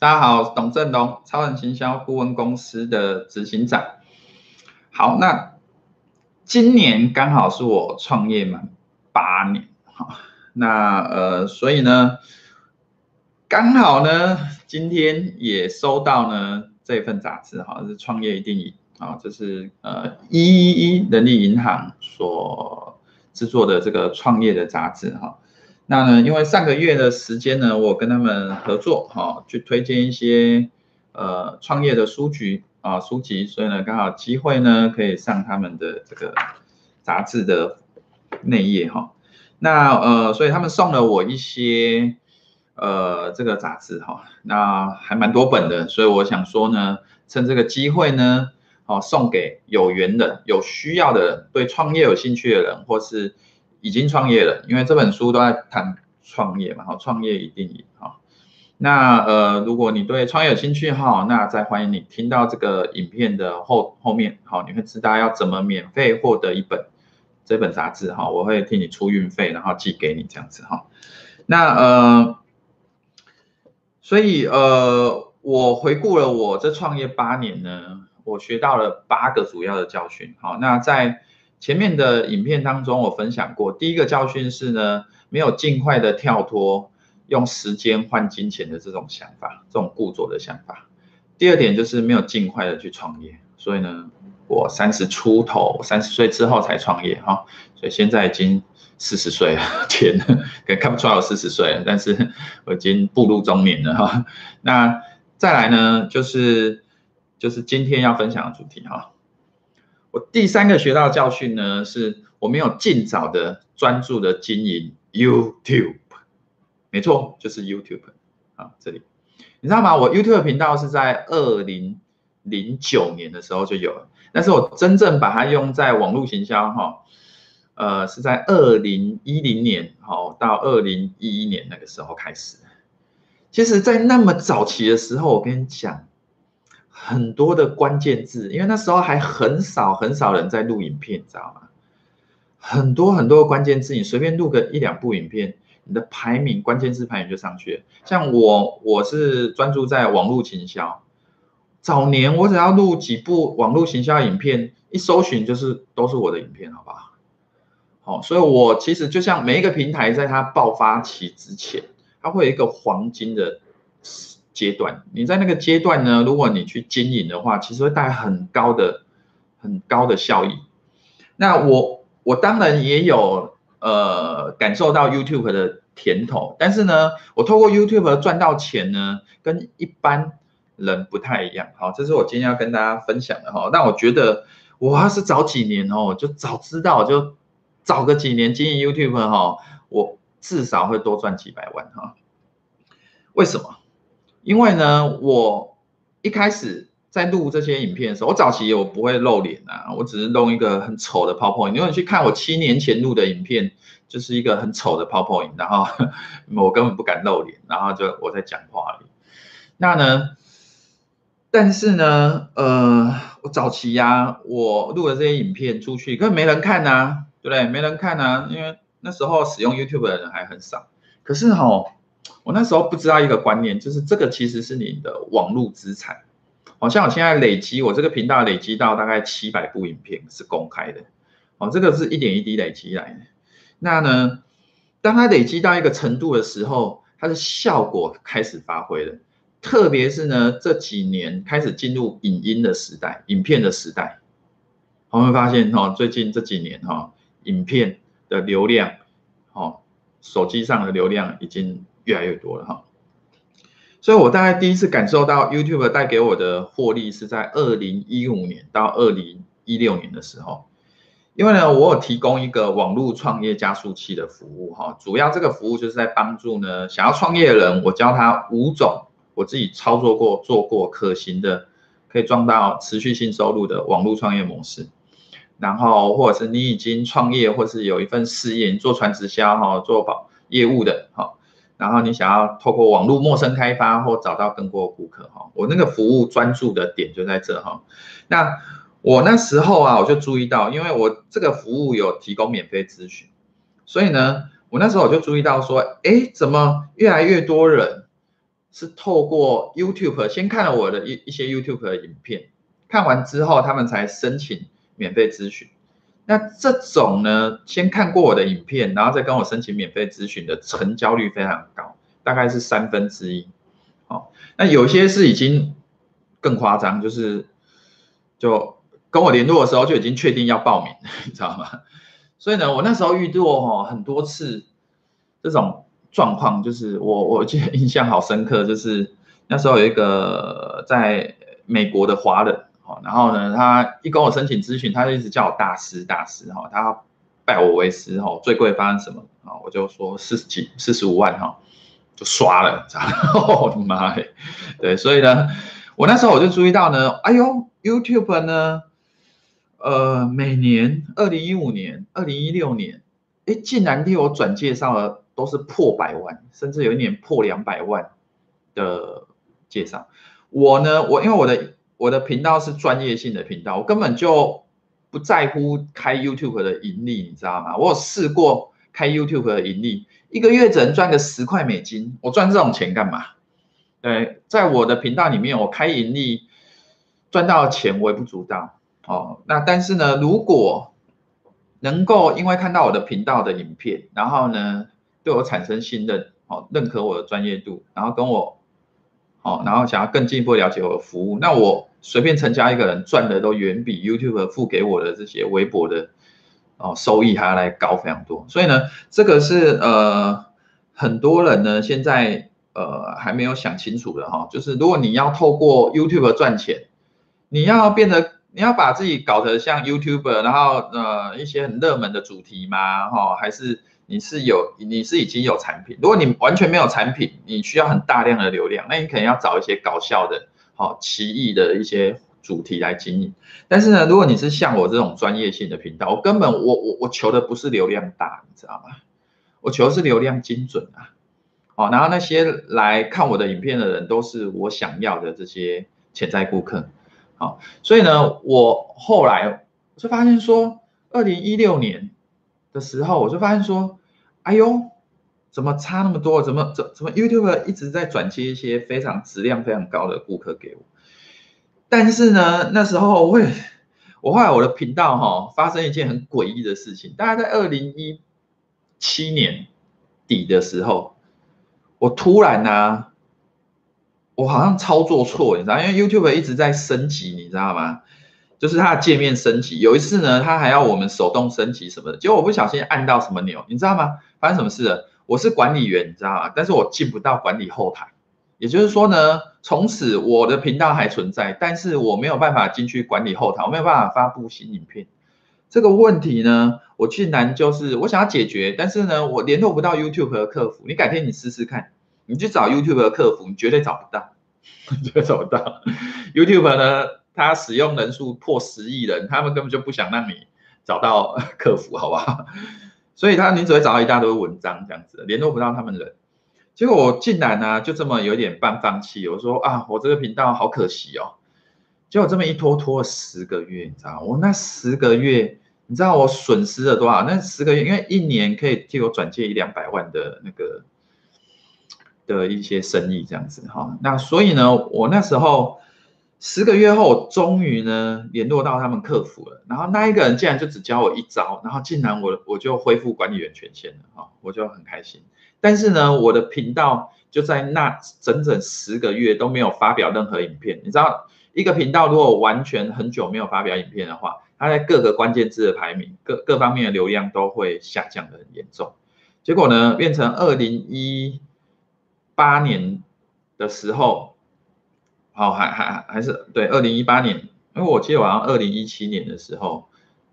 大家好，董振龙，超人行销顾问公司的执行长。好，那今年刚好是我创业满八年，好，那呃，所以呢，刚好呢，今天也收到呢这份杂志，哈，是创业一定赢，啊，这是呃一一一人力银行所制作的这个创业的杂志，哈。那呢，因为上个月的时间呢，我跟他们合作，哈，去推荐一些呃创业的书局啊书籍，所以呢，刚好机会呢可以上他们的这个杂志的内页，哈。那呃，所以他们送了我一些呃这个杂志，哈，那还蛮多本的，所以我想说呢，趁这个机会呢，好送给有缘的、有需要的、对创业有兴趣的人，或是。已经创业了，因为这本书都在谈创业嘛，好，创业一定赢哈。那呃，如果你对创业有兴趣哈，那再欢迎你听到这个影片的后后面，好，你会知道要怎么免费获得一本这本杂志哈，我会替你出运费，然后寄给你这样子哈。那呃，所以呃，我回顾了我这创业八年呢，我学到了八个主要的教训，好，那在。前面的影片当中，我分享过，第一个教训是呢，没有尽快的跳脱用时间换金钱的这种想法，这种固着的想法。第二点就是没有尽快的去创业，所以呢，我三十出头，三十岁之后才创业哈，所以现在已经四十岁了，天呐，可看不出来我四十岁了，但是我已经步入中年了哈。那再来呢，就是就是今天要分享的主题哈。我第三个学到的教训呢，是我没有尽早的专注的经营 YouTube，没错，就是 YouTube 啊，这里你知道吗？我 YouTube 频道是在二零零九年的时候就有了，但是我真正把它用在网络行销哈，呃，是在二零一零年好到二零一一年那个时候开始。其实，在那么早期的时候，我跟你讲。很多的关键字，因为那时候还很少很少人在录影片，你知道吗？很多很多的关键字，你随便录个一两部影片，你的排名关键字排名就上去了。像我，我是专注在网络行销，早年我只要录几部网络行销影片，一搜寻就是都是我的影片，好不好？好，所以我其实就像每一个平台，在它爆发期之前，它会有一个黄金的。阶段，你在那个阶段呢，如果你去经营的话，其实会带很高的、很高的效益。那我我当然也有呃感受到 YouTube 的甜头，但是呢，我透过 YouTube 赚到钱呢，跟一般人不太一样。好，这是我今天要跟大家分享的哈。那我觉得我要是早几年哦，就早知道，就早个几年经营 YouTube 哈，我至少会多赚几百万哈。为什么？因为呢，我一开始在录这些影片的时候，我早期我不会露脸啊，我只是弄一个很丑的 PowerPoint。如果你去看我七年前录的影片，就是一个很丑的 PowerPoint，然后 我根本不敢露脸，然后就我在讲话而已。那呢，但是呢，呃，我早期呀、我录的这些影片出去根本没人看啊，对不对？没人看啊，因为那时候使用 YouTube 的人还很少。可是吼。我那时候不知道一个观念，就是这个其实是你的网络资产。好像我现在累积，我这个频道累积到大概七百部影片是公开的。哦，这个是一点一滴累积来的。那呢，当它累积到一个程度的时候，它的效果开始发挥了。特别是呢，这几年开始进入影音的时代，影片的时代，我们会发现哈，最近这几年哈，影片的流量，哦，手机上的流量已经。越来越多了哈，所以我大概第一次感受到 YouTube 带给我的获利是在二零一五年到二零一六年的时候，因为呢，我有提供一个网络创业加速器的服务哈，主要这个服务就是在帮助呢想要创业的人，我教他五种我自己操作过做过可行的，可以赚到持续性收入的网络创业模式，然后或者是你已经创业或是有一份事业，你做传直销哈，做保业务的哈。然后你想要透过网络陌生开发或找到更多顾客哈，我那个服务专注的点就在这哈。那我那时候啊，我就注意到，因为我这个服务有提供免费咨询，所以呢，我那时候我就注意到说，哎，怎么越来越多人是透过 YouTube 先看了我的一一些 YouTube 的影片，看完之后他们才申请免费咨询。那这种呢，先看过我的影片，然后再跟我申请免费咨询的成交率非常高，大概是三分之一。哦，那有些是已经更夸张，就是就跟我联络的时候就已经确定要报名，你知道吗？所以呢，我那时候遇到哦很多次这种状况，就是我我记得印象好深刻，就是那时候有一个在美国的华人。然后呢，他一跟我申请咨询，他就一直叫我大师大师哈，他拜我为师哈，最贵发生什么啊？我就说四十几四十五万哈，就刷了，知道吗？我的妈耶！对，所以呢，我那时候我就注意到呢，哎呦，YouTube 呢，呃，每年二零一五年、二零一六年，哎，竟然替我转介绍了都是破百万，甚至有一年破两百万的介绍。我呢，我因为我的。我的频道是专业性的频道，我根本就不在乎开 YouTube 的盈利，你知道吗？我有试过开 YouTube 的盈利，一个月只能赚个十块美金，我赚这种钱干嘛？对，在我的频道里面，我开盈利赚到的钱微不足道哦。那但是呢，如果能够因为看到我的频道的影片，然后呢对我产生信任，哦，认可我的专业度，然后跟我，哦，然后想要更进一步了解我的服务，那我。随便成交一个人赚的都远比 YouTube 付给我的这些微薄的哦收益还要来高非常多，所以呢，这个是呃很多人呢现在呃还没有想清楚的哈，就是如果你要透过 YouTube 赚钱，你要变得你要把自己搞得像 YouTuber，然后呃一些很热门的主题吗？哈，还是你是有你是已经有产品？如果你完全没有产品，你需要很大量的流量，那你可能要找一些搞笑的。好，奇异的一些主题来经营，但是呢，如果你是像我这种专业性的频道，我根本我我我求的不是流量大，你知道吗？我求的是流量精准啊。好，然后那些来看我的影片的人都是我想要的这些潜在顾客。好，所以呢，我后来我就发现说，二零一六年的时候，我就发现说，哎呦。怎么差那么多？怎么怎怎么 YouTube 一直在转接一些非常质量非常高的顾客给我？但是呢，那时候我会，我后来我的频道哈、发生一件很诡异的事情。大概在二零一七年底的时候，我突然呢、我好像操作错，你知道，因为 YouTube 一直在升级，你知道吗？就是它的界面升级。有一次呢，它还要我们手动升级什么的，结果我不小心按到什么钮，你知道吗？发生什么事了？我是管理员，你知道吗？但是我进不到管理后台，也就是说呢，从此我的频道还存在，但是我没有办法进去管理后台，我没有办法发布新影片。这个问题呢，我竟然就是我想要解决，但是呢，我联络不到 YouTube 的客服。你改天你试试看，你去找 YouTube 的客服，你绝对找不到，绝对找不到。YouTube 呢，它使用人数破十亿人，他们根本就不想让你找到 客服，好不好？所以他，你只会找到一大堆文章这样子，联络不到他们人。结果我竟然呢、就这么有点半放弃。我说啊，我这个频道好可惜哦。结果这么一拖拖了十个月，你知道我那十个月，你知道我损失了多少？那十个月，因为一年可以替我转借一两百万的那个的一些生意这样子哈。那所以呢，我那时候。十个月后，终于呢联络到他们客服了，然后那一个人竟然就只教我一招，然后竟然我我就恢复管理员权限了啊，我就很开心。但是呢，我的频道就在那整整十个月都没有发表任何影片。你知道，一个频道如果完全很久没有发表影片的话，它在各个关键字的排名、各各方面的流量都会下降得很严重。结果呢，变成二零一八年的时候。好，还还还是对，二零一八年，因为我记得好像二零一七年的时候，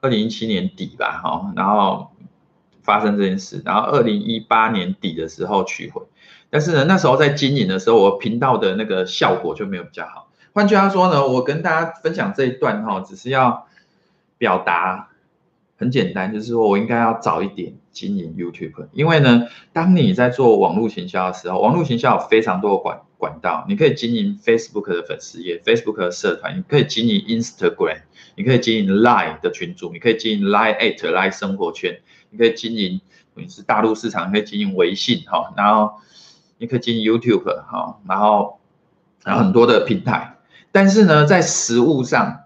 二零一七年底吧，哈，然后发生这件事，然后二零一八年底的时候取回，但是呢，那时候在经营的时候，我频道的那个效果就没有比较好。换句话说呢，我跟大家分享这一段哈，只是要表达。很简单，就是说我应该要早一点经营 YouTube，因为呢，当你在做网络行销的时候，网络行销有非常多的管管道，你可以经营 Facebook 的粉丝页、Facebook 的社团，你可以经营 Instagram，你可以经营 Line 的群组，你可以经营 Line at Line 生活圈，你可以经营你是大陆市场，你可以经营微信哈，然后你可以经营 YouTube 哈，然后然后很多的平台，但是呢，在实务上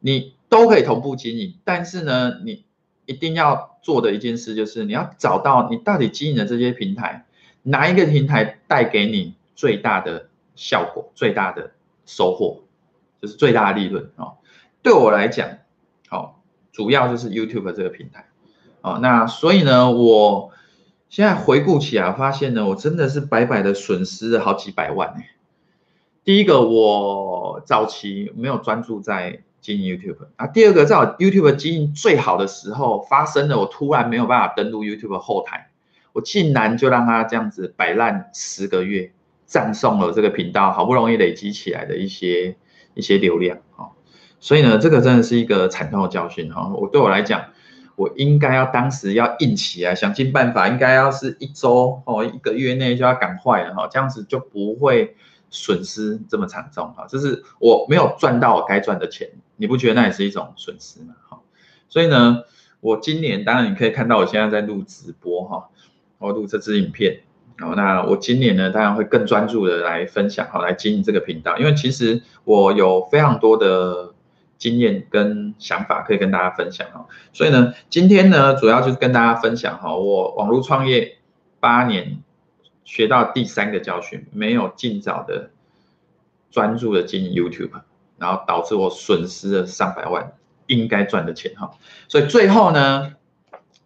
你都可以同步经营，但是呢，你一定要做的一件事就是你要找到你到底经营的这些平台，哪一个平台带给你最大的效果、最大的收获，就是最大的利润哦。对我来讲，好，主要就是 YouTube 这个平台，哦，那所以呢，我现在回顾起来，发现呢，我真的是白白的损失了好几百万哎。第一个，我早期没有专注在经营 YouTube 啊。第二个，在我 YouTube 经营最好的时候，发生了我突然没有办法登录 YouTube 后台，我竟然就让它这样子摆烂十个月，葬送了这个频道好不容易累积起来的一些一些流量啊。所以呢，这个真的是一个惨痛的教训哈。我对我来讲，我应该要当时要硬起来，想尽办法，应该要是一周哦，一个月内就要赶快了哈，这样子就不会损失这么惨重啊。就是我没有赚到我该赚的钱，你不觉得那也是一种损失吗？哈，所以呢，我今年当然你可以看到我现在在录直播哈，我录这支影片。然后，那我今年呢，当然会更专注的来分享，好，来经营这个频道，因为其实我有非常多的。经验跟想法可以跟大家分享哈，所以呢，今天呢，主要就是跟大家分享哈，我网络创业八年学到第三个教训，没有尽早的专注的经营 YouTube，然后导致我损失了上百万应该赚的钱哈，所以最后呢，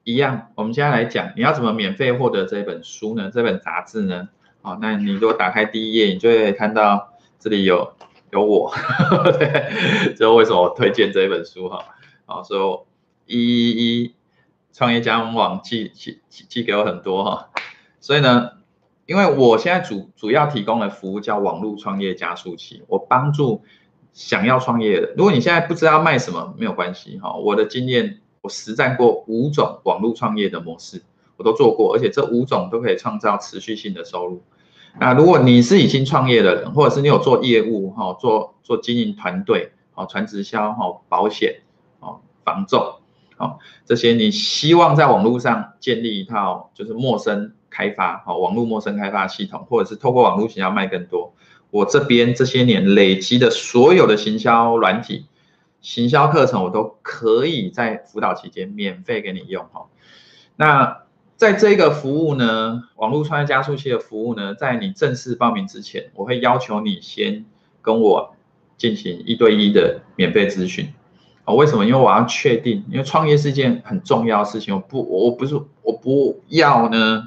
一样，我们现在来讲，你要怎么免费获得这本书呢？这本杂志呢？好，那你如果打开第一页，你就会看到这里有。有我，对，这为什么我推荐这一本书哈？啊，所以我一一一创业家网寄寄寄给我很多哈，所以呢，因为我现在主主要提供的服务叫网络创业加速器，我帮助想要创业的，如果你现在不知道卖什么没有关系哈，我的经验，我实战过五种网络创业的模式，我都做过，而且这五种都可以创造持续性的收入。那如果你是已经创业的人，或者是你有做业务哈，做做经营团队，哦，传直销哈，保险，哦，房仲，哦，这些你希望在网络上建立一套就是陌生开发，哦，网络陌生开发系统，或者是透过网络想要卖更多，我这边这些年累积的所有的行销软体、行销课程，我都可以在辅导期间免费给你用哈，那。在这个服务呢，网络创业加速器的服务呢，在你正式报名之前，我会要求你先跟我进行一对一的免费咨询。哦，为什么？因为我要确定，因为创业是一件很重要的事情，我不，我不是，我不要呢。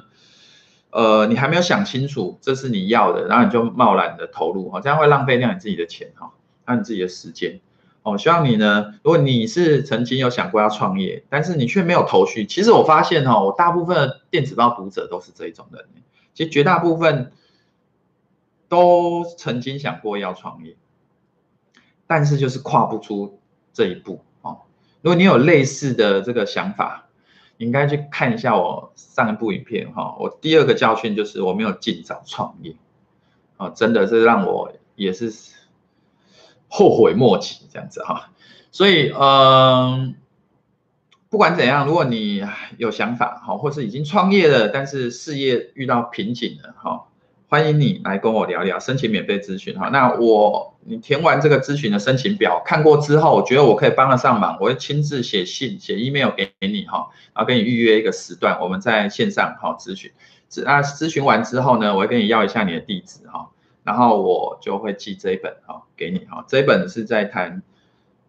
呃，你还没有想清楚这是你要的，然后你就贸然的投入，哈，这样会浪费掉你自己的钱，哈，还有你自己的时间。我希望你呢，如果你是曾经有想过要创业，但是你却没有头绪，其实我发现哈，我大部分的电子报读者都是这一种人，其实绝大部分都曾经想过要创业，但是就是跨不出这一步哦。如果你有类似的这个想法，应该去看一下我上一部影片哈。我第二个教训就是我没有尽早创业，啊，真的是让我也是。后悔莫及，这样子哈，所以嗯，不管怎样，如果你有想法哈，或是已经创业了，但是事业遇到瓶颈了哈，欢迎你来跟我聊聊，申请免费咨询哈。那我你填完这个咨询的申请表，看过之后，我觉得我可以帮得上忙，我会亲自写信、写 email 给你哈，然后跟你预约一个时段，我们在线上哈咨询。那咨询完之后呢，我会跟你要一下你的地址哈。然后我就会寄这一本哈给你哈，这一本是在谈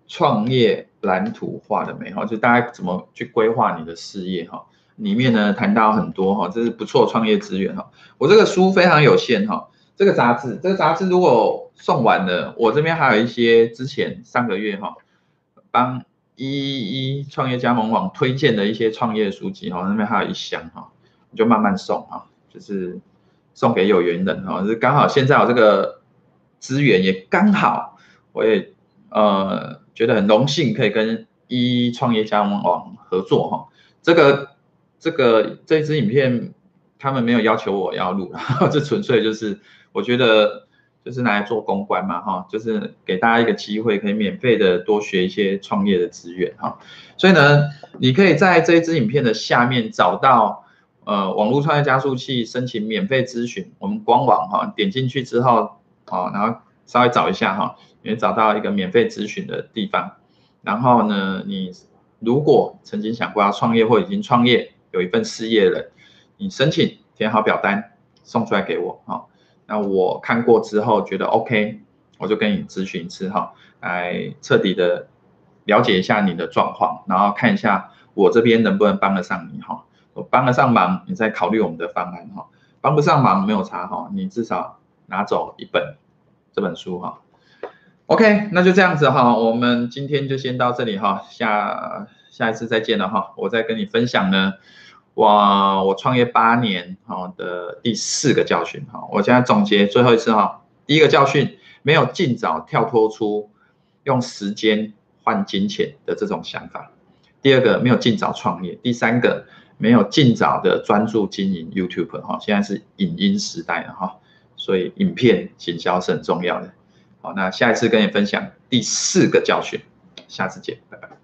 创业蓝图画的美哈，就大概怎么去规划你的事业哈，里面呢谈到很多哈，这是不错创业资源哈。我这个书非常有限哈，这个杂志这个杂志如果送完了，我这边还有一些之前上个月哈帮一一创业加盟网推荐的一些创业书籍哈，那边还有一箱哈，你就慢慢送哈，就是。送给有缘人哈，就是刚好现在我这个资源，也刚好我也呃觉得很荣幸可以跟一一创业加盟网合作哈。这个这个这支影片他们没有要求我要录，这纯粹就是我觉得就是拿来做公关嘛哈，就是给大家一个机会，可以免费的多学一些创业的资源哈。所以呢，你可以在这一支影片的下面找到。呃网络创业加速器申请免费咨询，我们官网哈，点进去之后，好，然后稍微找一下哈，你找到一个免费咨询的地方。然后呢，你如果曾经想过要创业或已经创业，有一份事业了，你申请填好表单送出来给我哈。那我看过之后觉得 OK，我就跟你咨询一次哈，来彻底的了解一下你的状况，然后看一下我这边能不能帮得上你哈。我帮得上忙，你再考虑我们的方案哈。帮不上忙没有差哈，你至少拿走一本这本书哈。OK，那就这样子哈，我们今天就先到这里哈，下下一次再见了哈，我再跟你分享呢。哇，我创业八年哈的第四个教训哈，我现在总结最后一次哈。第一个教训，没有尽早跳脱出用时间换金钱的这种想法。第二个，没有尽早创业。第三个，没有尽早的专注经营 YouTube 哈。现在是影音时代了哈，所以影片行销是很重要的。好，那下一次跟你分享第四个教训，下次见，拜拜。